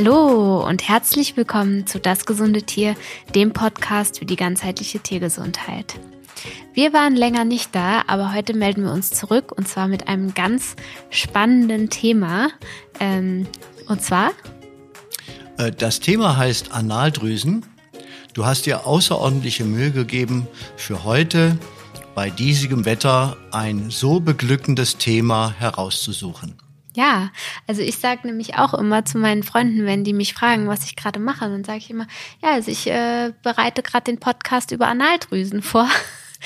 Hallo und herzlich willkommen zu Das gesunde Tier, dem Podcast für die ganzheitliche Tiergesundheit. Wir waren länger nicht da, aber heute melden wir uns zurück und zwar mit einem ganz spannenden Thema. Ähm, und zwar? Äh, das Thema heißt Analdrüsen. Du hast dir außerordentliche Mühe gegeben, für heute bei diesigem Wetter ein so beglückendes Thema herauszusuchen. Ja, also ich sage nämlich auch immer zu meinen Freunden, wenn die mich fragen, was ich gerade mache, dann sage ich immer, ja, also ich äh, bereite gerade den Podcast über Analdrüsen vor.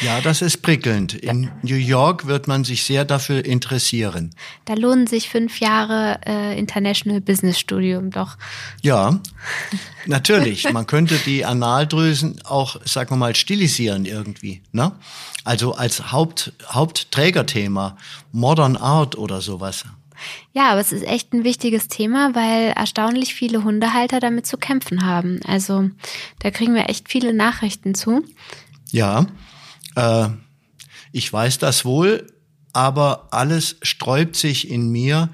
Ja, das ist prickelnd. In New York wird man sich sehr dafür interessieren. Da lohnen sich fünf Jahre äh, International Business Studium doch. Ja, natürlich. Man könnte die Analdrüsen auch, sagen wir mal, stilisieren irgendwie. Ne? Also als Haupt, Hauptträgerthema, Modern Art oder sowas. Ja, aber es ist echt ein wichtiges Thema, weil erstaunlich viele Hundehalter damit zu kämpfen haben. Also da kriegen wir echt viele Nachrichten zu. Ja, äh, ich weiß das wohl, aber alles sträubt sich in mir,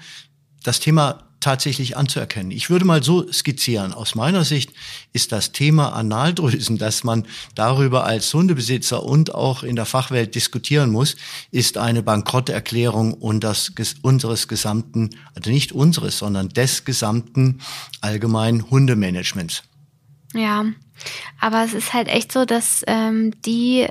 das Thema tatsächlich anzuerkennen. Ich würde mal so skizzieren. Aus meiner Sicht ist das Thema Analdrüsen, dass man darüber als Hundebesitzer und auch in der Fachwelt diskutieren muss, ist eine Bankrotterklärung unseres gesamten, also nicht unseres, sondern des gesamten allgemeinen Hundemanagements. Ja, aber es ist halt echt so, dass ähm, die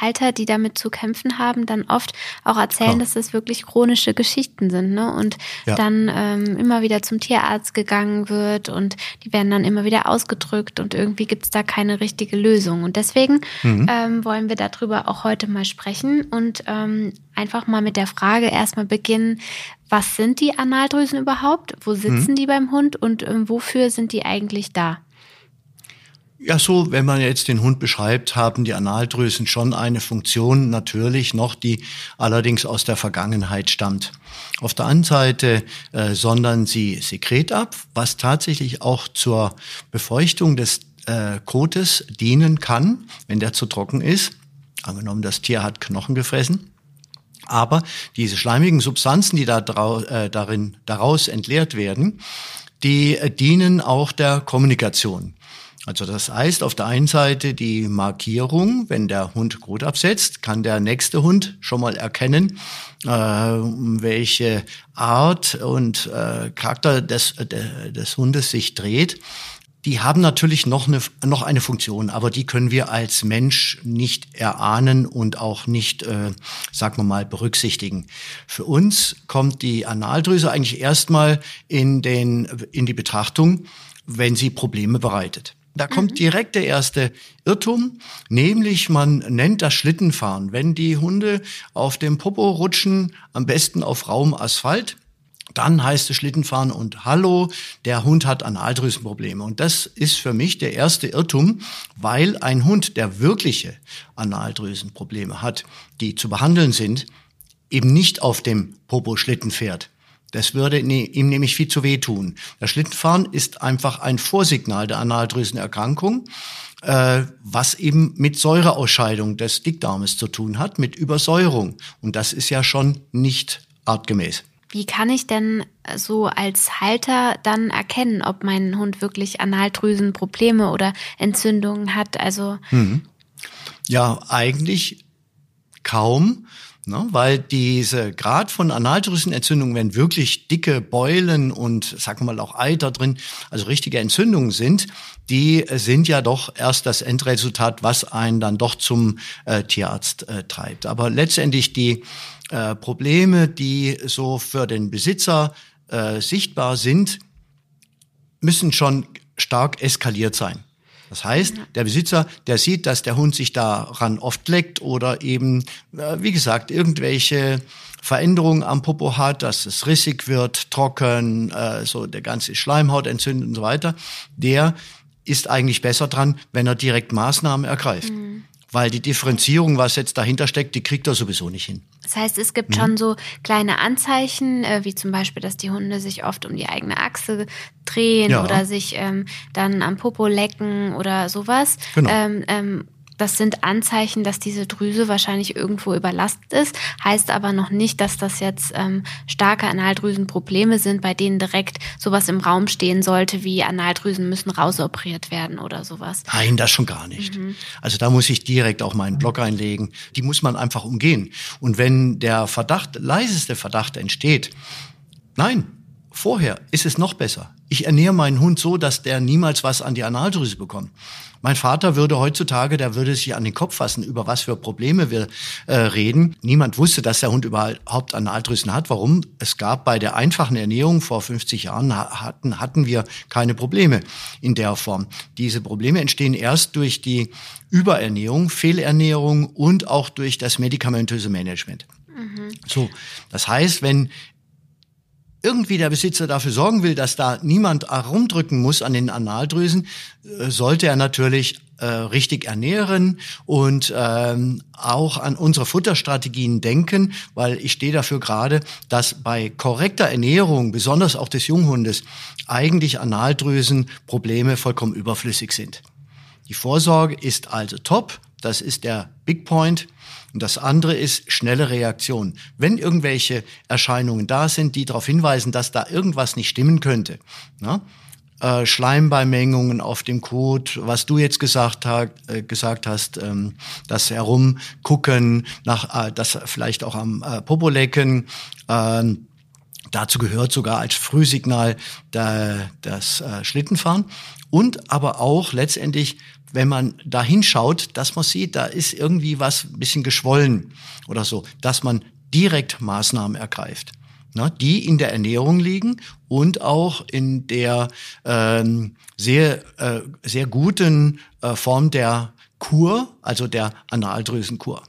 Halter, die damit zu kämpfen haben, dann oft auch erzählen, Klar. dass das wirklich chronische Geschichten sind, ne? Und ja. dann ähm, immer wieder zum Tierarzt gegangen wird und die werden dann immer wieder ausgedrückt und irgendwie gibt es da keine richtige Lösung. Und deswegen mhm. ähm, wollen wir darüber auch heute mal sprechen und ähm, einfach mal mit der Frage erstmal beginnen, was sind die Analdrüsen überhaupt? Wo sitzen mhm. die beim Hund und ähm, wofür sind die eigentlich da? Ja, so, wenn man jetzt den Hund beschreibt, haben die Analdrüsen schon eine Funktion natürlich noch, die allerdings aus der Vergangenheit stammt. Auf der anderen Seite äh, sondern sie Sekret ab, was tatsächlich auch zur Befeuchtung des äh, Kotes dienen kann, wenn der zu trocken ist. Angenommen, das Tier hat Knochen gefressen. Aber diese schleimigen Substanzen, die da äh, darin, daraus entleert werden, die äh, dienen auch der Kommunikation. Also das heißt, auf der einen Seite die Markierung, wenn der Hund Kot absetzt, kann der nächste Hund schon mal erkennen, äh, welche Art und äh, Charakter des, de, des Hundes sich dreht. Die haben natürlich noch eine, noch eine Funktion, aber die können wir als Mensch nicht erahnen und auch nicht, äh, sagen wir mal, berücksichtigen. Für uns kommt die Analdrüse eigentlich erstmal in, den, in die Betrachtung, wenn sie Probleme bereitet. Da kommt mhm. direkt der erste Irrtum, nämlich man nennt das Schlittenfahren. Wenn die Hunde auf dem Popo rutschen, am besten auf rauem Asphalt, dann heißt es Schlittenfahren und Hallo, der Hund hat Analdrüsenprobleme. Und das ist für mich der erste Irrtum, weil ein Hund, der wirkliche Analdrüsenprobleme hat, die zu behandeln sind, eben nicht auf dem Popo Schlitten fährt. Das würde ihm nämlich viel zu weh tun. Das Schlittenfahren ist einfach ein Vorsignal der Analdrüsenerkrankung, äh, was eben mit Säureausscheidung des Dickdarmes zu tun hat, mit Übersäuerung. Und das ist ja schon nicht artgemäß. Wie kann ich denn so als Halter dann erkennen, ob mein Hund wirklich Analdrüsenprobleme oder Entzündungen hat? Also hm. ja, eigentlich kaum. Ne? Weil diese Grad von Analdrüsenentzündung, wenn wirklich dicke Beulen und sagen wir mal auch Eiter drin, also richtige Entzündungen sind, die sind ja doch erst das Endresultat, was einen dann doch zum äh, Tierarzt äh, treibt. Aber letztendlich die äh, Probleme, die so für den Besitzer äh, sichtbar sind, müssen schon stark eskaliert sein. Das heißt, der Besitzer, der sieht, dass der Hund sich daran oft leckt oder eben, äh, wie gesagt, irgendwelche Veränderungen am Popo hat, dass es rissig wird, trocken, äh, so der ganze Schleimhaut entzündet und so weiter, der ist eigentlich besser dran, wenn er direkt Maßnahmen ergreift. Mhm weil die Differenzierung, was jetzt dahinter steckt, die kriegt er sowieso nicht hin. Das heißt, es gibt mhm. schon so kleine Anzeichen, äh, wie zum Beispiel, dass die Hunde sich oft um die eigene Achse drehen ja. oder sich ähm, dann am Popo lecken oder sowas. Genau. Ähm, ähm, das sind Anzeichen, dass diese Drüse wahrscheinlich irgendwo überlastet ist, heißt aber noch nicht, dass das jetzt ähm, starke Analdrüsenprobleme sind, bei denen direkt sowas im Raum stehen sollte, wie Analdrüsen müssen rausoperiert werden oder sowas. Nein, das schon gar nicht. Mhm. Also da muss ich direkt auch meinen Blog einlegen. Die muss man einfach umgehen. Und wenn der Verdacht, leiseste Verdacht entsteht, nein, vorher ist es noch besser. Ich ernähre meinen Hund so, dass der niemals was an die Analdrüse bekommt. Mein Vater würde heutzutage, der würde sich an den Kopf fassen, über was für Probleme wir äh, reden. Niemand wusste, dass der Hund überhaupt Analdrüsen hat. Warum? Es gab bei der einfachen Ernährung vor 50 Jahren hatten, hatten wir keine Probleme in der Form. Diese Probleme entstehen erst durch die Überernährung, Fehlernährung und auch durch das medikamentöse Management. Mhm. So, das heißt, wenn irgendwie der Besitzer dafür sorgen will, dass da niemand herumdrücken muss an den Analdrüsen, äh, sollte er natürlich äh, richtig ernähren und ähm, auch an unsere Futterstrategien denken, weil ich stehe dafür gerade, dass bei korrekter Ernährung, besonders auch des Junghundes, eigentlich Analdrüsenprobleme vollkommen überflüssig sind. Die Vorsorge ist also top, das ist der Big Point. Und das andere ist schnelle Reaktion. Wenn irgendwelche Erscheinungen da sind, die darauf hinweisen, dass da irgendwas nicht stimmen könnte, na, äh, Schleimbeimengungen auf dem Kot, was du jetzt gesagt, hat, äh, gesagt hast, ähm, das Herumgucken, nach, äh, das vielleicht auch am äh, Popolecken, äh, Dazu gehört sogar als Frühsignal das Schlittenfahren und aber auch letztendlich wenn man da hinschaut, dass man sieht, da ist irgendwie was ein bisschen geschwollen oder so, dass man direkt Maßnahmen ergreift, ne, die in der Ernährung liegen und auch in der ähm, sehr, äh, sehr guten äh, Form der Kur, also der Analdrüsenkur.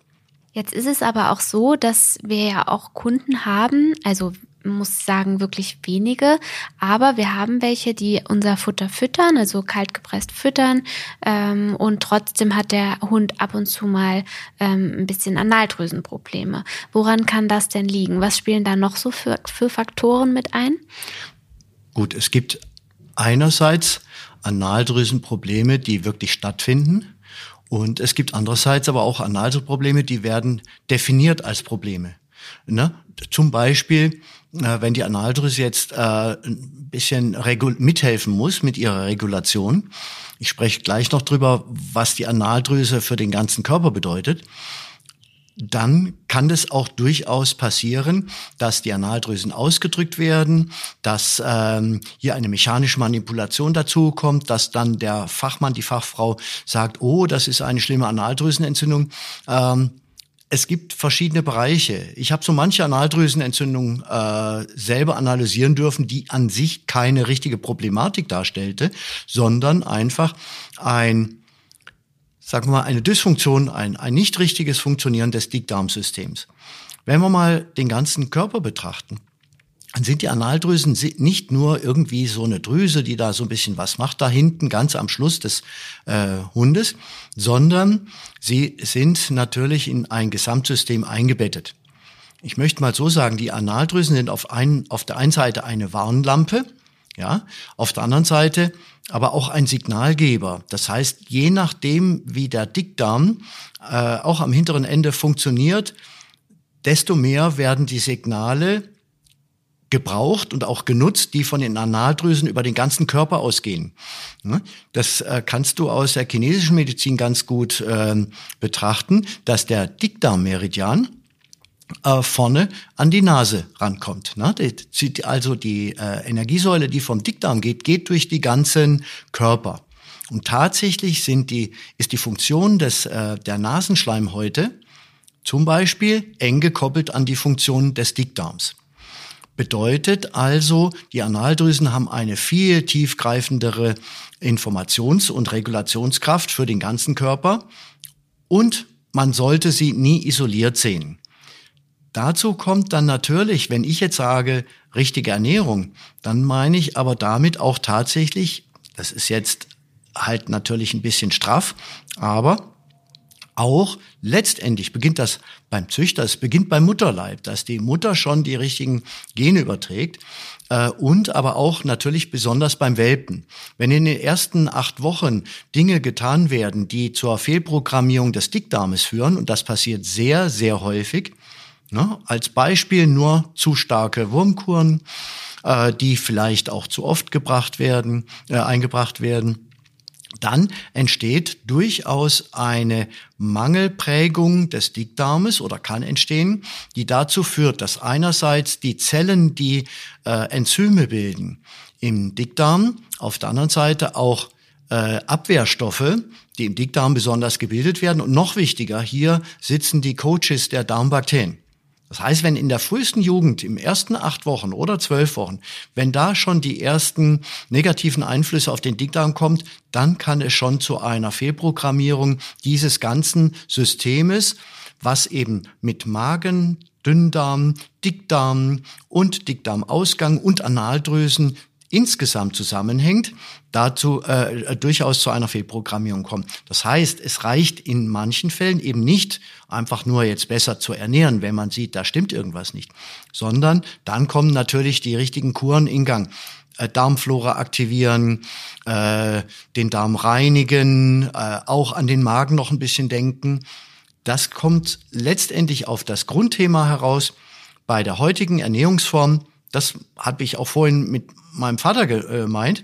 Jetzt ist es aber auch so, dass wir ja auch Kunden haben, also muss sagen, wirklich wenige. Aber wir haben welche, die unser Futter füttern, also kalt gepresst füttern. Ähm, und trotzdem hat der Hund ab und zu mal ähm, ein bisschen Analdrüsenprobleme. Woran kann das denn liegen? Was spielen da noch so für, für Faktoren mit ein? Gut, es gibt einerseits Analdrüsenprobleme, die wirklich stattfinden. Und es gibt andererseits aber auch Analdrüsenprobleme, die werden definiert als Probleme. Ne? Zum Beispiel wenn die Analdrüse jetzt äh, ein bisschen mithelfen muss mit ihrer Regulation. Ich spreche gleich noch drüber, was die Analdrüse für den ganzen Körper bedeutet. Dann kann es auch durchaus passieren, dass die Analdrüsen ausgedrückt werden, dass ähm, hier eine mechanische Manipulation dazu kommt, dass dann der Fachmann, die Fachfrau sagt, oh, das ist eine schlimme Analdrüsenentzündung. Ähm, es gibt verschiedene Bereiche. Ich habe so manche Analdrüsenentzündung äh, selber analysieren dürfen, die an sich keine richtige Problematik darstellte, sondern einfach ein, sagen wir mal, eine Dysfunktion, ein, ein nicht richtiges Funktionieren des Dickdarmsystems. Wenn wir mal den ganzen Körper betrachten, dann sind die Analdrüsen nicht nur irgendwie so eine Drüse, die da so ein bisschen was macht, da hinten ganz am Schluss des äh, Hundes, sondern sie sind natürlich in ein Gesamtsystem eingebettet. Ich möchte mal so sagen, die Analdrüsen sind auf, ein, auf der einen Seite eine Warnlampe, ja, auf der anderen Seite aber auch ein Signalgeber. Das heißt, je nachdem, wie der Dickdarm äh, auch am hinteren Ende funktioniert, desto mehr werden die Signale gebraucht und auch genutzt, die von den Analdrüsen über den ganzen Körper ausgehen. Das äh, kannst du aus der chinesischen Medizin ganz gut ähm, betrachten, dass der Dickdarmmeridian äh, vorne an die Nase rankommt. Also die äh, Energiesäule, die vom Dickdarm geht, geht durch die ganzen Körper. Und tatsächlich sind die, ist die Funktion des, der Nasenschleimhäute zum Beispiel eng gekoppelt an die Funktion des Dickdarms. Bedeutet also, die Analdrüsen haben eine viel tiefgreifendere Informations- und Regulationskraft für den ganzen Körper und man sollte sie nie isoliert sehen. Dazu kommt dann natürlich, wenn ich jetzt sage, richtige Ernährung, dann meine ich aber damit auch tatsächlich, das ist jetzt halt natürlich ein bisschen straff, aber auch letztendlich beginnt das beim Züchter, es beginnt beim Mutterleib, dass die Mutter schon die richtigen Gene überträgt äh, und aber auch natürlich besonders beim Welpen. Wenn in den ersten acht Wochen Dinge getan werden, die zur Fehlprogrammierung des Dickdarmes führen, und das passiert sehr, sehr häufig, ne, als Beispiel nur zu starke Wurmkuren, äh, die vielleicht auch zu oft gebracht werden, äh, eingebracht werden, dann entsteht durchaus eine Mangelprägung des Dickdarmes oder kann entstehen, die dazu führt, dass einerseits die Zellen, die äh, Enzyme bilden im Dickdarm, auf der anderen Seite auch äh, Abwehrstoffe, die im Dickdarm besonders gebildet werden. Und noch wichtiger, hier sitzen die Coaches der Darmbakterien. Das heißt, wenn in der frühesten Jugend, im ersten acht Wochen oder zwölf Wochen, wenn da schon die ersten negativen Einflüsse auf den Dickdarm kommt, dann kann es schon zu einer Fehlprogrammierung dieses ganzen Systemes, was eben mit Magen, Dünndarm, Dickdarm und Dickdarmausgang und Analdrüsen insgesamt zusammenhängt, dazu äh, durchaus zu einer Fehlprogrammierung kommt. Das heißt, es reicht in manchen Fällen eben nicht einfach nur jetzt besser zu ernähren, wenn man sieht, da stimmt irgendwas nicht, sondern dann kommen natürlich die richtigen Kuren in Gang. Äh, Darmflora aktivieren, äh, den Darm reinigen, äh, auch an den Magen noch ein bisschen denken. Das kommt letztendlich auf das Grundthema heraus. Bei der heutigen Ernährungsform das habe ich auch vorhin mit meinem Vater gemeint.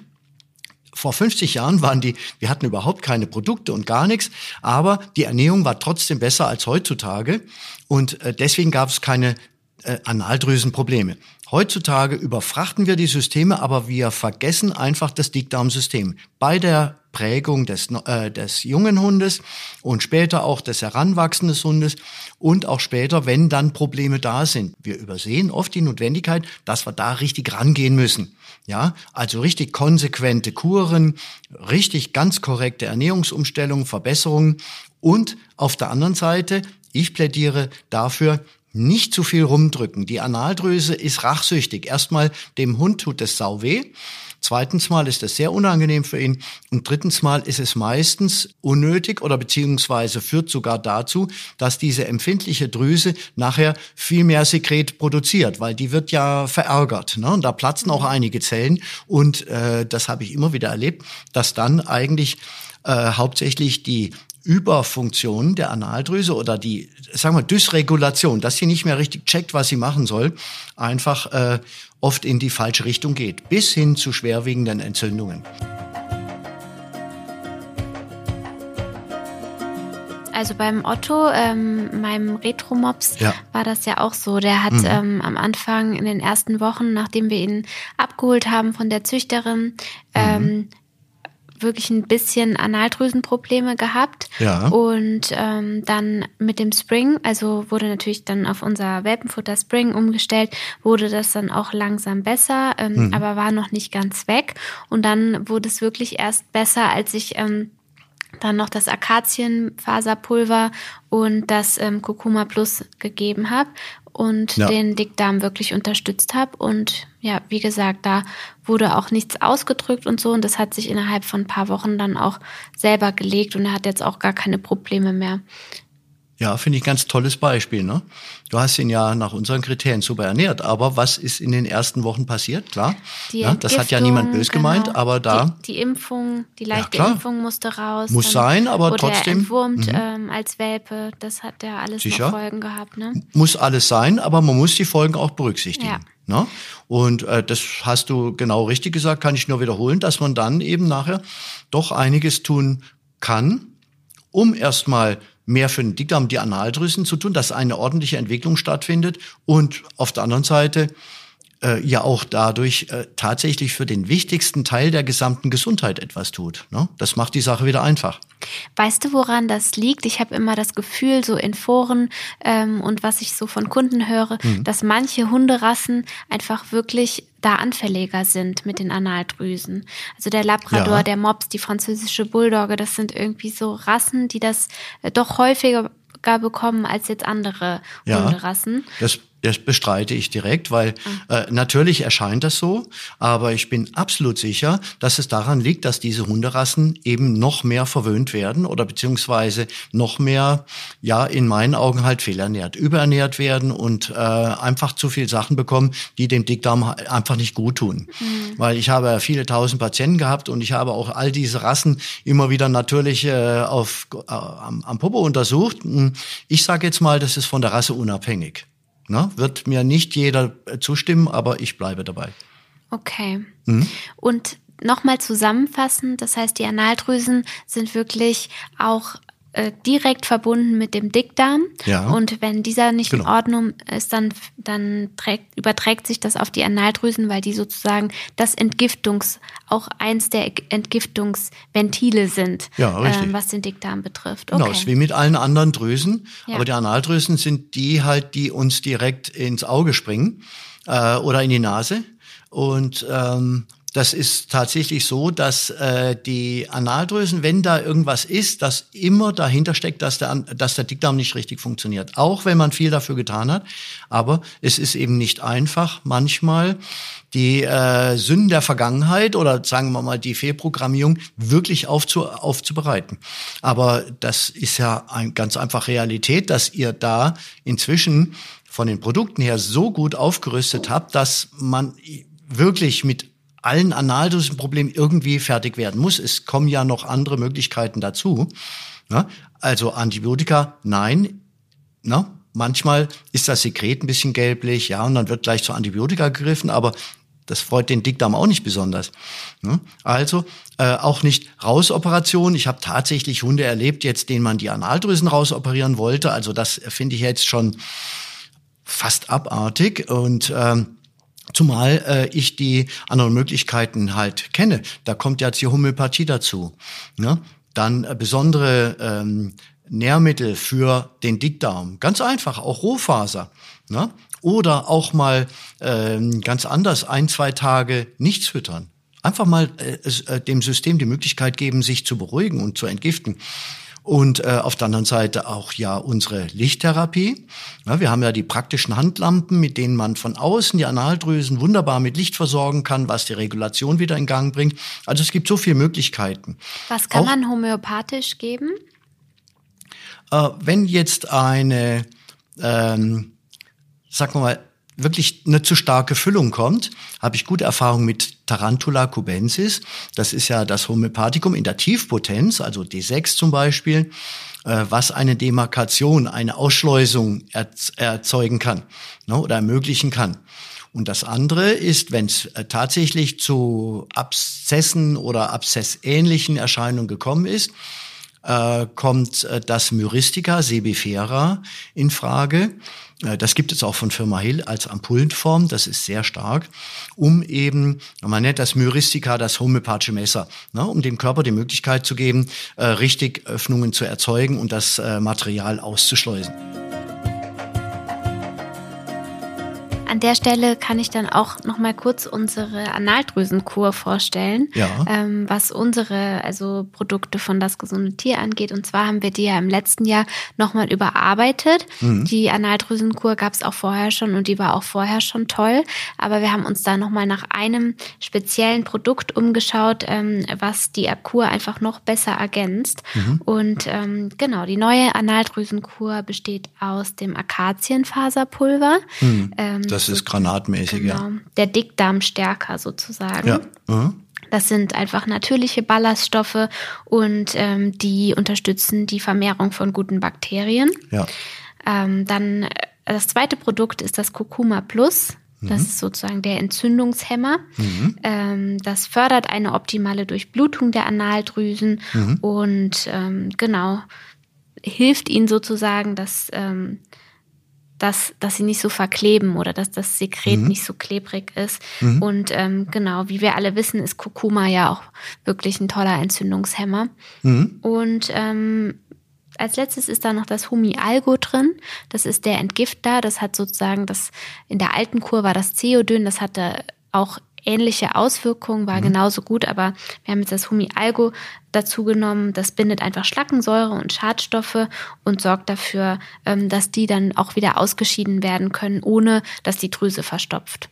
Vor 50 Jahren waren die, wir hatten überhaupt keine Produkte und gar nichts, aber die Ernährung war trotzdem besser als heutzutage und äh, deswegen gab es keine äh, Analdrüsenprobleme. Heutzutage überfrachten wir die Systeme, aber wir vergessen einfach das Dickdarmsystem. Bei der Prägung des, äh, des jungen Hundes und später auch des heranwachsenden Hundes und auch später, wenn dann Probleme da sind. Wir übersehen oft die Notwendigkeit, dass wir da richtig rangehen müssen. Ja, also richtig konsequente Kuren, richtig ganz korrekte Ernährungsumstellungen, Verbesserungen und auf der anderen Seite, ich plädiere dafür, nicht zu viel rumdrücken. Die Analdrüse ist rachsüchtig. Erstmal dem Hund tut es sau weh. Zweitens mal ist es sehr unangenehm für ihn. Und drittens mal ist es meistens unnötig oder beziehungsweise führt sogar dazu, dass diese empfindliche Drüse nachher viel mehr Sekret produziert, weil die wird ja verärgert. Ne? Und da platzen auch einige Zellen. Und äh, das habe ich immer wieder erlebt, dass dann eigentlich äh, hauptsächlich die Überfunktion der Analdrüse oder die, sagen wir, Dysregulation, dass sie nicht mehr richtig checkt, was sie machen soll, einfach äh, oft in die falsche Richtung geht, bis hin zu schwerwiegenden Entzündungen. Also beim Otto, ähm, meinem Retromops, ja. war das ja auch so. Der hat mhm. ähm, am Anfang in den ersten Wochen, nachdem wir ihn abgeholt haben von der Züchterin, mhm. Wirklich ein bisschen Analdrüsenprobleme gehabt. Ja. Und ähm, dann mit dem Spring, also wurde natürlich dann auf unser Welpenfutter Spring umgestellt, wurde das dann auch langsam besser, ähm, mhm. aber war noch nicht ganz weg. Und dann wurde es wirklich erst besser, als ich ähm, dann noch das Akazienfaserpulver und das ähm, Kurkuma Plus gegeben habe und ja. den Dickdarm wirklich unterstützt habe. Und ja, wie gesagt, da wurde auch nichts ausgedrückt und so. Und das hat sich innerhalb von ein paar Wochen dann auch selber gelegt und er hat jetzt auch gar keine Probleme mehr. Ja, finde ich ein ganz tolles Beispiel. Ne? Du hast ihn ja nach unseren Kriterien super ernährt, aber was ist in den ersten Wochen passiert? Klar, die ja, das hat ja niemand böse genau, gemeint, aber da die, die Impfung, die leichte ja, Impfung musste raus. Muss sein, aber wurde trotzdem. Er entwurmt mhm. ähm, als Welpe, das hat ja alles. Folgen gehabt. Ne? Muss alles sein, aber man muss die Folgen auch berücksichtigen. Ja. Ne? Und äh, das hast du genau richtig gesagt, kann ich nur wiederholen, dass man dann eben nachher doch einiges tun kann, um erstmal mehr für den Dickdarm, die Analdrüsen zu tun, dass eine ordentliche Entwicklung stattfindet. Und auf der anderen Seite äh, ja auch dadurch äh, tatsächlich für den wichtigsten Teil der gesamten Gesundheit etwas tut. Ne? Das macht die Sache wieder einfach. Weißt du, woran das liegt? Ich habe immer das Gefühl, so in Foren ähm, und was ich so von Kunden höre, mhm. dass manche Hunderassen einfach wirklich da anfälliger sind mit den Analdrüsen. Also der Labrador, ja. der Mops, die französische Bulldogge, das sind irgendwie so Rassen, die das äh, doch häufiger bekommen als jetzt andere ja, Hunderassen. Das Das bestreite ich direkt, weil ah. äh, natürlich erscheint das so, aber ich bin absolut sicher, dass es daran liegt, dass diese Hunderassen eben noch mehr verwöhnt werden oder beziehungsweise noch mehr, ja, in meinen Augen halt fehlernährt, überernährt werden und äh, einfach zu viel Sachen bekommen, die dem Dickdarm einfach nicht gut tun. Mhm. Weil ich habe viele tausend Patienten gehabt und ich habe auch all diese Rassen immer wieder natürlich äh, auf, äh, am, am Popo untersucht. Hm, ich sage jetzt mal, das ist von der Rasse unabhängig. Na, wird mir nicht jeder äh, zustimmen, aber ich bleibe dabei. Okay. Mhm. Und nochmal zusammenfassend, das heißt, die Analdrüsen sind wirklich auch äh, direkt verbunden mit dem Dickdarm. Ja. Und wenn dieser nicht genau. in Ordnung ist, dann, dann trägt, überträgt sich das auf die Analdrüsen, weil die sozusagen das Entgiftungs, auch eins der Entgiftungsventile sind, ja, äh, was den Dickdarm betrifft. Okay. Genau, ist wie mit allen anderen Drüsen. Ja. Aber die Analdrüsen sind die halt, die uns direkt ins Auge springen äh, oder in die Nase. Und ähm, das ist tatsächlich so, dass äh, die Analdrüsen, wenn da irgendwas ist, dass immer dahinter steckt, dass der, dass der Dickdarm nicht richtig funktioniert. Auch wenn man viel dafür getan hat. Aber es ist eben nicht einfach, manchmal die äh, Sünden der Vergangenheit oder sagen wir mal die Fehlprogrammierung wirklich aufzu, aufzubereiten. Aber das ist ja ein, ganz einfach Realität, dass ihr da inzwischen von den Produkten her so gut aufgerüstet habt, dass man wirklich mit allen Analdosenproblemen irgendwie fertig werden muss. Es kommen ja noch andere Möglichkeiten dazu. Ja, also Antibiotika, nein. Na, manchmal ist das Sekret ein bisschen gelblich, ja, und dann wird gleich zu Antibiotika gegriffen, aber das freut den Dickdarm auch nicht besonders. Also äh, auch nicht Rausoperationen. Ich habe tatsächlich Hunde erlebt, jetzt denen man die Analdrüsen rausoperieren wollte. Also das finde ich jetzt schon fast abartig und ähm, Zumal äh, ich die anderen Möglichkeiten halt kenne. Da kommt jetzt die Homöopathie dazu. Ne? Dann äh, besondere ähm, Nährmittel für den Dickdarm. Ganz einfach, auch Rohfaser. Ne? Oder auch mal ähm, ganz anders, ein, zwei Tage nichts füttern. Einfach mal äh, äh, dem System die Möglichkeit geben, sich zu beruhigen und zu entgiften. Und äh, auf der anderen Seite auch ja unsere Lichttherapie. Ja, wir haben ja die praktischen Handlampen, mit denen man von außen die Analdrüsen wunderbar mit Licht versorgen kann, was die Regulation wieder in Gang bringt. Also es gibt so viele Möglichkeiten. Was kann auch, man homöopathisch geben? Äh, wenn jetzt eine, ähm, sagen wir mal, wirklich eine zu starke Füllung kommt, habe ich gute Erfahrung mit Tarantula cubensis. Das ist ja das Homöopathikum in der Tiefpotenz, also D6 zum Beispiel, äh, was eine Demarkation, eine Ausschleusung erzeugen kann ne, oder ermöglichen kann. Und das andere ist, wenn es äh, tatsächlich zu Abszessen oder abszessähnlichen Erscheinungen gekommen ist, äh, kommt äh, das Myristica sebifera in Frage. Äh, das gibt es auch von Firma Hill als Ampullenform, das ist sehr stark, um eben, man nennt das Myristica das homöopathische Messer, ne, um dem Körper die Möglichkeit zu geben, äh, richtig Öffnungen zu erzeugen und das äh, Material auszuschleusen. An der Stelle kann ich dann auch noch mal kurz unsere Analdrüsenkur vorstellen, ja. ähm, was unsere also Produkte von das gesunde Tier angeht. Und zwar haben wir die ja im letzten Jahr noch mal überarbeitet. Mhm. Die Analdrüsenkur gab es auch vorher schon und die war auch vorher schon toll. Aber wir haben uns da noch mal nach einem speziellen Produkt umgeschaut, ähm, was die Kur einfach noch besser ergänzt. Mhm. Und ähm, genau, die neue Analdrüsenkur besteht aus dem Akazienfaserpulver. Mhm. Ähm, das das ist granatmäßig, genau. ja. Der Dickdarm stärker sozusagen. Ja. Mhm. Das sind einfach natürliche Ballaststoffe und ähm, die unterstützen die Vermehrung von guten Bakterien. Ja. Ähm, dann äh, das zweite Produkt ist das Kurkuma Plus. Das mhm. ist sozusagen der Entzündungshemmer. Mhm. Ähm, das fördert eine optimale Durchblutung der Analdrüsen mhm. und ähm, genau hilft ihnen sozusagen, dass ähm, dass, dass sie nicht so verkleben oder dass das Sekret mhm. nicht so klebrig ist. Mhm. Und ähm, genau, wie wir alle wissen, ist Kurkuma ja auch wirklich ein toller Entzündungshemmer. Mhm. Und ähm, als letztes ist da noch das Humi-Algo drin. Das ist der Entgifter. Das hat sozusagen das, in der alten Kur war das Ceodyn, das hatte auch ähnliche Auswirkungen, war mhm. genauso gut, aber wir haben jetzt das Humi-Algo dazu genommen. Das bindet einfach Schlackensäure und Schadstoffe und sorgt dafür, ähm, dass die dann auch wieder ausgeschieden werden können, ohne dass die Drüse verstopft.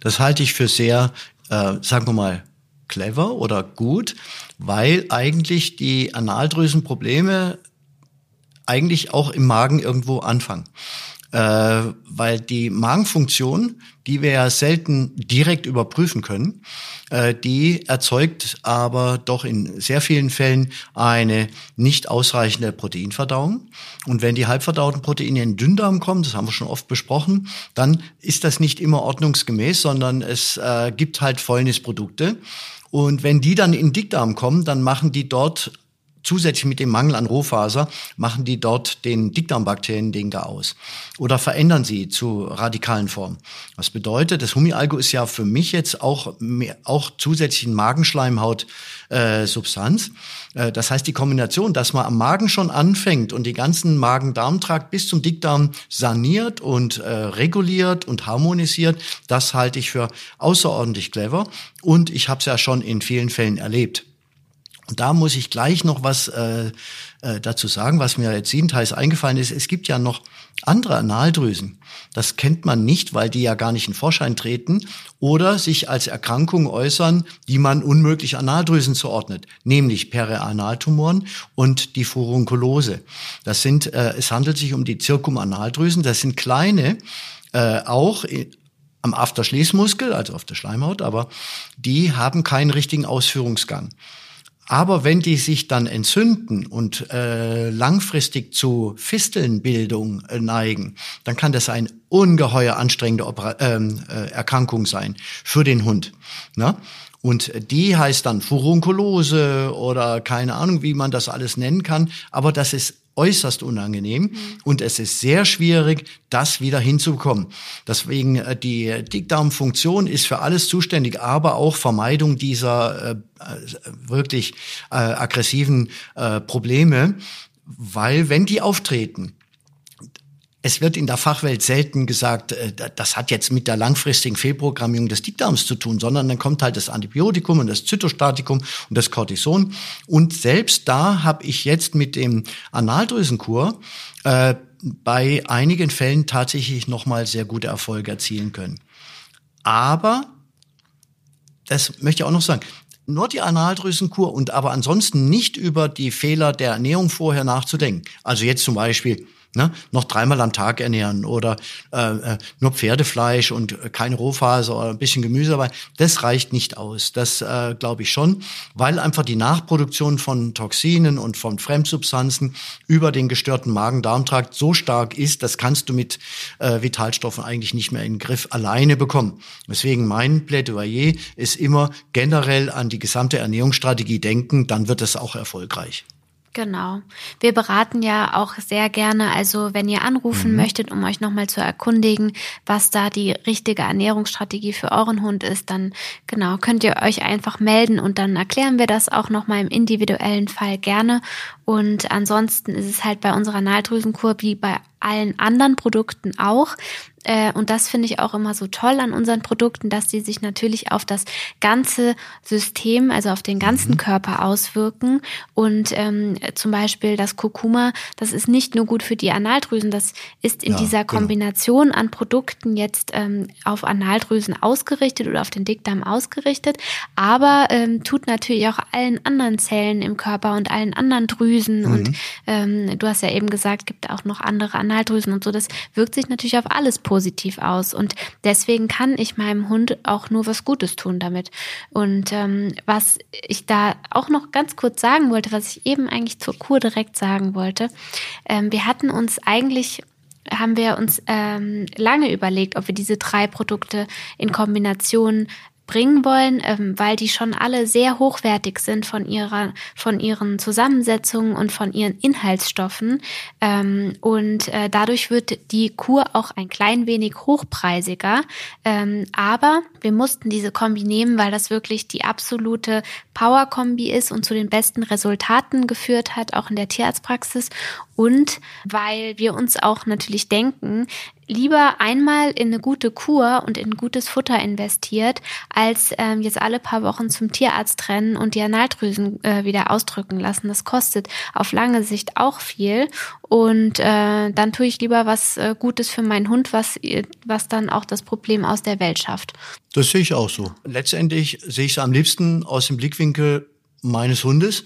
Das halte ich für sehr, äh, sagen wir mal, clever oder gut, weil eigentlich die Analdrüsenprobleme eigentlich auch im Magen irgendwo anfangen äh, weil die Magenfunktion, die wir ja selten direkt überprüfen können, äh, die erzeugt aber doch in sehr vielen Fällen eine nicht ausreichende Proteinverdauung. Und wenn die halbverdauten Proteine in den Dünndarm kommen, das haben wir schon oft besprochen, dann ist das nicht immer ordnungsgemäß, sondern es äh, gibt halt Fäulnisprodukte. Und wenn die dann in den Dickdarm kommen, dann machen die dort zusätzlich mit dem Mangel an Rohfaser machen die dort den Dickdarmbakterien den gar aus oder verändern sie zu radikalen Formen. Was bedeutet, das Humialgo ist ja für mich jetzt auch mehr, auch zusätzlich ein Magenschleimhaut äh, Substanz. Äh, das heißt, die Kombination, dass man am Magen schon anfängt und die ganzen Magen-Darm-Trakt bis zum Dickdarm saniert und äh, reguliert und harmonisiert, das halte ich für außerordentlich clever. Und ich habe es ja schon in vielen Fällen erlebt. Und da muss ich gleich noch was äh, äh, dazu sagen, was mir jetzt jedenteils eingefallen ist. Es gibt ja noch andere Analdrüsen. Das kennt man nicht, weil die ja gar nicht in Vorschein treten oder sich als Erkrankungen äußern, die man unmöglich Analdrüsen zuordnet, nämlich Perianaltumoren und die Furunkulose. Das sind, äh, es handelt sich um die Zirkumanaldrüsen. Das sind kleine, äh, auch am Afterschließmuskel, also auf der Schleimhaut, aber die haben keinen richtigen Ausführungsgang. Aber wenn die sich dann entzünden und äh, langfristig zu Fistelnbildung äh, neigen, dann kann das eine ungeheuer anstrengende Oper ähm, äh, Erkrankung sein für den Hund. Ne? Und die heißt dann Furunkulose oder keine Ahnung, wie man das alles nennen kann. Aber das ist äußerst unangenehm mhm. und es ist sehr schwierig, das wieder hinzubekommen. Deswegen äh, die Dickdarmfunktion ist für alles zuständig, aber auch Vermeidung dieser äh, äh wirklich äh, aggressiven äh, Probleme, weil wenn die auftreten, es wird in der Fachwelt selten gesagt, äh, das hat jetzt mit der langfristigen Fehlprogrammierung des Dickdarms zu tun, sondern dann kommt halt das Antibiotikum und das Zytostatikum und das Cortison. Und selbst da habe ich jetzt mit dem Analdrüsenkur äh, bei einigen Fällen tatsächlich nochmal sehr gute Erfolge erzielen können. Aber, das möchte ich auch noch sagen, nur die Analdrüsenkur und aber ansonsten nicht über die Fehler der Ernährung vorher nachzudenken. Also jetzt zum Beispiel Ne? Noch dreimal am Tag ernähren oder äh, äh nur Pferdefleisch und keine Rohfaser oder ein bisschen Gemüse dabei. Das reicht nicht aus. Das äh, glaube ich schon, weil einfach die Nachproduktion von Toxinen und von Fremdsubstanzen über den gestörten Magen-Darm-Trakt so stark ist, das kannst du mit äh, Vitalstoffen eigentlich nicht mehr in den Griff alleine bekommen. Deswegen mein Plädoyer ist immer generell an die gesamte Ernährungsstrategie denken, dann wird es auch erfolgreich. Genau. Wir beraten ja auch sehr gerne, also wenn ihr anrufen mhm. möchtet, um euch nochmal zu erkundigen, was da die richtige Ernährungsstrategie für euren Hund ist, dann genau, könnt ihr euch einfach melden und dann erklären wir das auch nochmal im individuellen Fall gerne. Und ansonsten ist es halt bei unserer Nahldrüsenkur wie bei allen anderen Produkten auch, äh, und das finde ich auch immer so toll an unseren Produkten, dass sie sich natürlich auf das ganze System, also auf den ganzen mhm. Körper auswirken. Und ähm, zum Beispiel das Kurkuma, das ist nicht nur gut für die Analdrüsen, das ist in ja, dieser genau. Kombination genau. an Produkten jetzt ähm, auf Analdrüsen ausgerichtet oder auf den Dickdarm ausgerichtet, aber ähm, tut natürlich auch allen anderen Zellen im Körper und allen anderen Drüsen. Mhm. Und ähm, du hast ja eben gesagt, gibt auch noch andere Analdrüsen und so. Das wirkt sich natürlich auf alles positiv positiv aus. Und deswegen kann ich meinem Hund auch nur was Gutes tun damit. Und ähm, was ich da auch noch ganz kurz sagen wollte, was ich eben eigentlich zur Kur direkt sagen wollte, ähm, wir hatten uns eigentlich haben wir uns ähm, lange überlegt, ob wir diese drei Produkte in Kombination bringen wollen, ähm, weil die schon alle sehr hochwertig sind von ihrer, von ihren Zusammensetzungen und von ihren Inhaltsstoffen. Ähm, und äh, dadurch wird die Kur auch ein klein wenig hochpreisiger. Ähm, aber wir mussten diese Kombi nehmen, weil das wirklich die absolute Power-Kombi ist und zu den besten Resultaten geführt hat, auch in der Tierarztpraxis. Und weil wir uns auch natürlich denken, lieber einmal in eine gute Kur und in gutes Futter investiert, als ähm, jetzt alle paar Wochen zum Tierarzt trennen und die Analdrüsen äh, wieder ausdrücken lassen. Das kostet auf lange Sicht auch viel. Und äh, dann tue ich lieber was äh, Gutes für meinen Hund, was, was dann auch das Problem aus der Welt schafft. Das sehe ich auch so. Letztendlich sehe ich es am liebsten aus dem Blickwinkel meines Hundes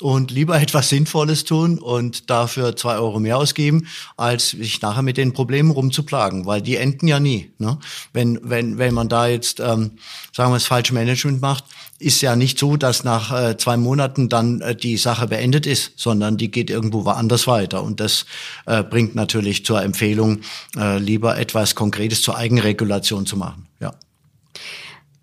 und lieber etwas Sinnvolles tun und dafür zwei Euro mehr ausgeben, als sich nachher mit den Problemen rumzuplagen, weil die enden ja nie. Ne? Wenn, wenn, wenn man da jetzt, ähm, sagen wir, das falsche Management macht, ist ja nicht so, dass nach äh, zwei Monaten dann äh, die Sache beendet ist, sondern die geht irgendwo woanders weiter. Und das äh, bringt natürlich zur Empfehlung, äh, lieber etwas Konkretes zur Eigenregulation zu machen.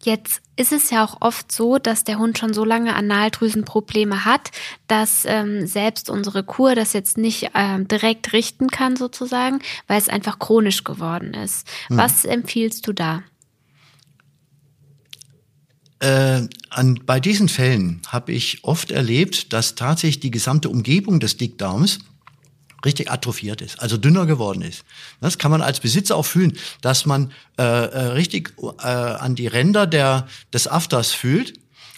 Jetzt ist es ja auch oft so, dass der Hund schon so lange Analdrüsenprobleme hat, dass ähm, selbst unsere Kur das jetzt nicht ähm, direkt richten kann sozusagen, weil es einfach chronisch geworden ist. Hm. Was empfiehlst du da? Äh, an, bei diesen Fällen habe ich oft erlebt, dass tatsächlich die gesamte Umgebung des Dickdarms richtig atrophiert ist, also dünner geworden ist. Das kann man als Besitzer auch fühlen, dass man äh, äh, richtig äh, an die Ränder der, des Afters fühlt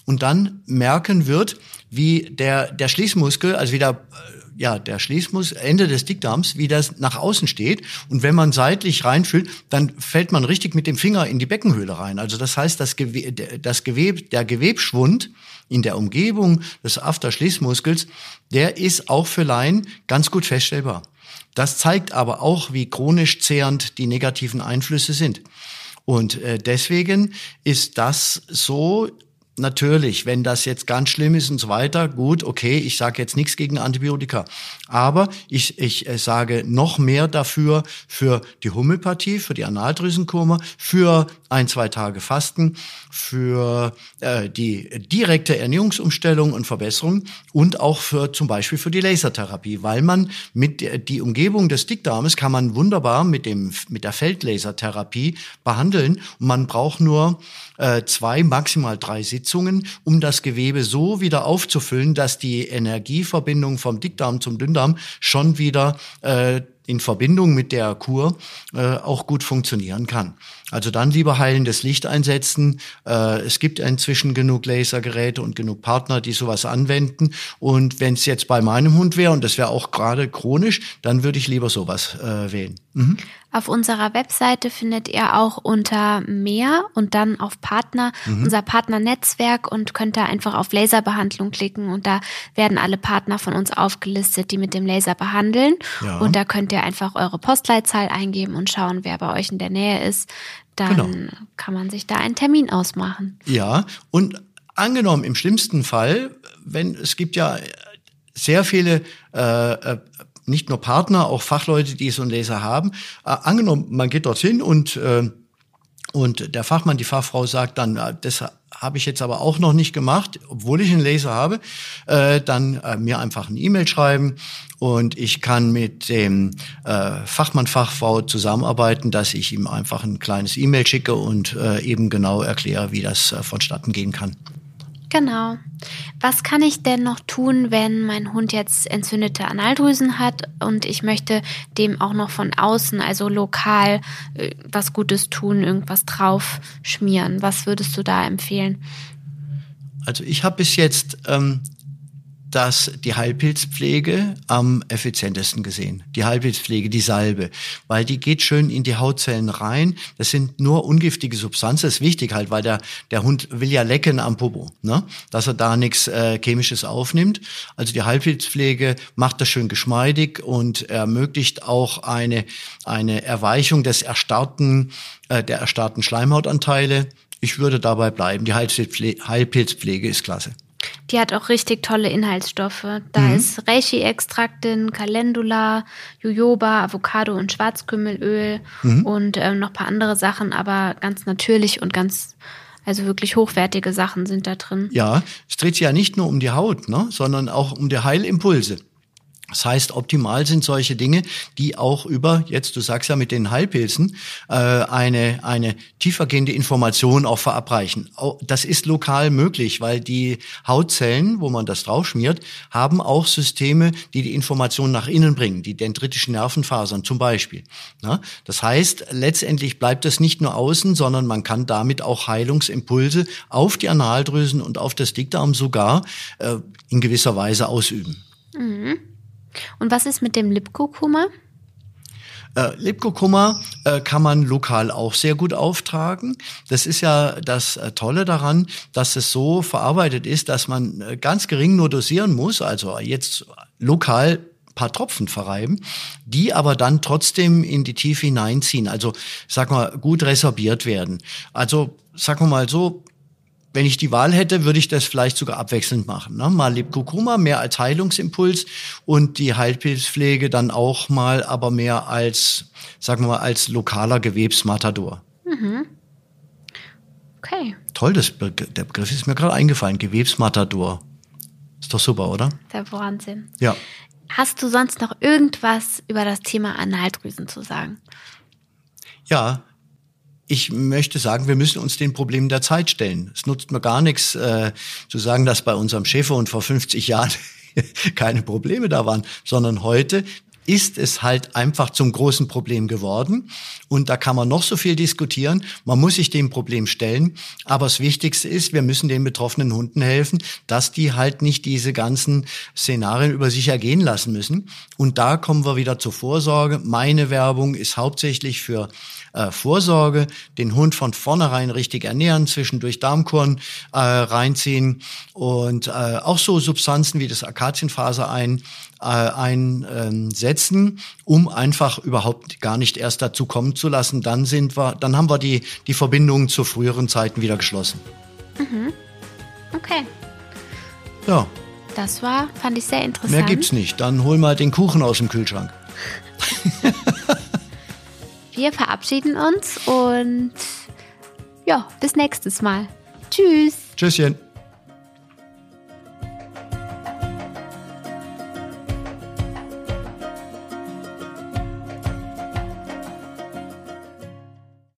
und dann merken wird, wie der, der Schließmuskel, also wieder äh, ja, der Schließmuskel, Ende des Dickdarms, wie das nach außen steht. Und wenn man seitlich reinfühlt, dann fällt man richtig mit dem Finger in die Beckenhöhle rein. Also das heißt, das, Gewe das Geweb, der Gewebschwund in der Umgebung des Afterschließmuskels, der ist auch für Laien ganz gut feststellbar. Das zeigt aber auch, wie chronisch zehrend die negativen Einflüsse sind. Und äh, deswegen ist das so natürlich, wenn das jetzt ganz schlimm ist und so weiter, gut, okay, ich sage jetzt nichts gegen Antibiotika. Aber ich, ich äh, sage noch mehr dafür für die Homöopathie, für die Analdrüsenkurme, für ein, zwei Tage Fasten, für äh, die direkte Ernährungsumstellung und Verbesserung und auch für zum Beispiel für die Lasertherapie, weil man mit der, die Umgebung des Dickdarmes kann man wunderbar mit dem mit der Feldlasertherapie behandeln. Und man braucht nur äh, zwei, maximal drei Sitzungen, um das Gewebe so wieder aufzufüllen, dass die Energieverbindung vom Dickdarm zum Dünndarm schon wieder äh, in Verbindung mit der Kur äh, auch gut funktionieren kann. Also dann lieber heilendes Licht einsetzen. Äh, es gibt inzwischen genug Lasergeräte und genug Partner, die sowas anwenden. Und wenn es jetzt bei meinem Hund wäre, und das wäre auch gerade chronisch, dann würde ich lieber sowas äh, wählen. Mhm. Auf unserer Webseite findet ihr auch unter mehr und dann auf Partner mhm. unser Partnernetzwerk und könnt da einfach auf Laserbehandlung klicken und da werden alle Partner von uns aufgelistet, die mit dem Laser behandeln. Ja. Und da könnt ihr einfach eure Postleitzahl eingeben und schauen, wer bei euch in der Nähe ist dann genau. kann man sich da einen Termin ausmachen. Ja, und angenommen im schlimmsten Fall, wenn es gibt ja sehr viele äh, äh, nicht nur Partner, auch Fachleute, die so einen Laser haben. Äh, angenommen, man geht dorthin und äh, und der Fachmann, die Fachfrau sagt dann, äh, das habe ich jetzt aber auch noch nicht gemacht, obwohl ich einen Laser habe, äh, dann äh, mir einfach eine E-Mail schreiben und ich kann mit dem äh, Fachmann, Fachfrau zusammenarbeiten, dass ich ihm einfach ein kleines E-Mail schicke und äh, eben genau erkläre, wie das äh, vonstatten gehen kann. Genau. Was kann ich denn noch tun, wenn mein Hund jetzt entzündete Analdrüsen hat und ich möchte dem auch noch von außen, also lokal, äh, was Gutes tun, irgendwas drauf schmieren? Was würdest du da empfehlen? Also ich habe bis jetzt ähm, das die Heilpilzpflege am effizientesten gesehen. Die Heilpilzpflege, die Salbe, weil die geht schön in die Hautzellen rein. Das sind nur ungiftige Substanzen. Das ist wichtig halt, weil der, der Hund will ja lecken am Popo, ne? dass er da nichts äh, Chemisches aufnimmt. Also die Heilpilzpflege macht das schön geschmeidig und ermöglicht auch eine, eine Erweichung des erstarrten, äh, der erstarrten Schleimhautanteile. Ich würde dabei bleiben. Die Heilpilzpflege ist klasse. Die hat auch richtig tolle Inhaltsstoffe. Da mhm. ist Reishi-Extrakt drin, Calendula, Jojoba, Avocado und Schwarzkümmelöl mhm. und ähm, noch paar andere Sachen, aber ganz natürlich und ganz, also wirklich hochwertige Sachen sind da drin. Ja, es dreht sich ja nicht nur um die Haut, ne, sondern auch um die Heilimpulse. Das heißt, optimal sind solche Dinge, die auch über, jetzt du sagst ja mit den Heilpilzen, äh, eine, eine tiefergehende Information auch verabreichen. Das ist lokal möglich, weil die Hautzellen, wo man das draufschmiert, haben auch Systeme, die die Information nach innen bringen, die dendritischen Nervenfasern zum Beispiel. Das heißt, letztendlich bleibt es nicht nur außen, sondern man kann damit auch Heilungsimpulse auf die Analdrüsen und auf das Dickdarm sogar äh, in gewisser Weise ausüben. Mhm. Und was ist mit dem Lipkokummer? Äh, Lipkokummer äh, kann man lokal auch sehr gut auftragen. Das ist ja das äh, Tolle daran, dass es so verarbeitet ist, dass man äh, ganz gering nur dosieren muss, also jetzt lokal paar Tropfen verreiben, die aber dann trotzdem in die Tiefe hineinziehen, also sag mal gut resorbiert werden. Also sag mal so wenn ich die Wahl hätte, würde ich das vielleicht sogar abwechselnd machen. Ne? Mal Lipkurkuma mehr als Heilungsimpuls und die Heilpilzpflege dann auch mal, aber mehr als, sagen wir mal, als lokaler Gewebsmatador. Mhm. Okay. Toll, das, der Begriff ist mir gerade eingefallen. Gewebsmatador. Ist doch super, oder? Der Wahnsinn. Ja. Hast du sonst noch irgendwas über das Thema Analdrüsen zu sagen? Ja, ich möchte sagen, wir müssen uns den Problemen der Zeit stellen. Es nutzt mir gar nichts äh, zu sagen, dass bei unserem Schäferhund vor 50 Jahren keine Probleme da waren, sondern heute ist es halt einfach zum großen Problem geworden. Und da kann man noch so viel diskutieren. Man muss sich dem Problem stellen. Aber das Wichtigste ist, wir müssen den betroffenen Hunden helfen, dass die halt nicht diese ganzen Szenarien über sich ergehen lassen müssen. Und da kommen wir wieder zur Vorsorge. Meine Werbung ist hauptsächlich für äh, Vorsorge, den Hund von vornherein richtig ernähren, zwischendurch Darmkorn äh, reinziehen und äh, auch so Substanzen wie das Akazienfaser ein, äh, einsetzen, um einfach überhaupt gar nicht erst dazu kommen zu lassen. Dann sind wir, dann haben wir die, die Verbindungen zu früheren Zeiten wieder geschlossen. Mhm. Okay. Ja. Das war, fand ich sehr interessant. Mehr gibt's nicht. Dann hol mal den Kuchen aus dem Kühlschrank. Wir verabschieden uns und ja, bis nächstes Mal. Tschüss. Tschüsschen.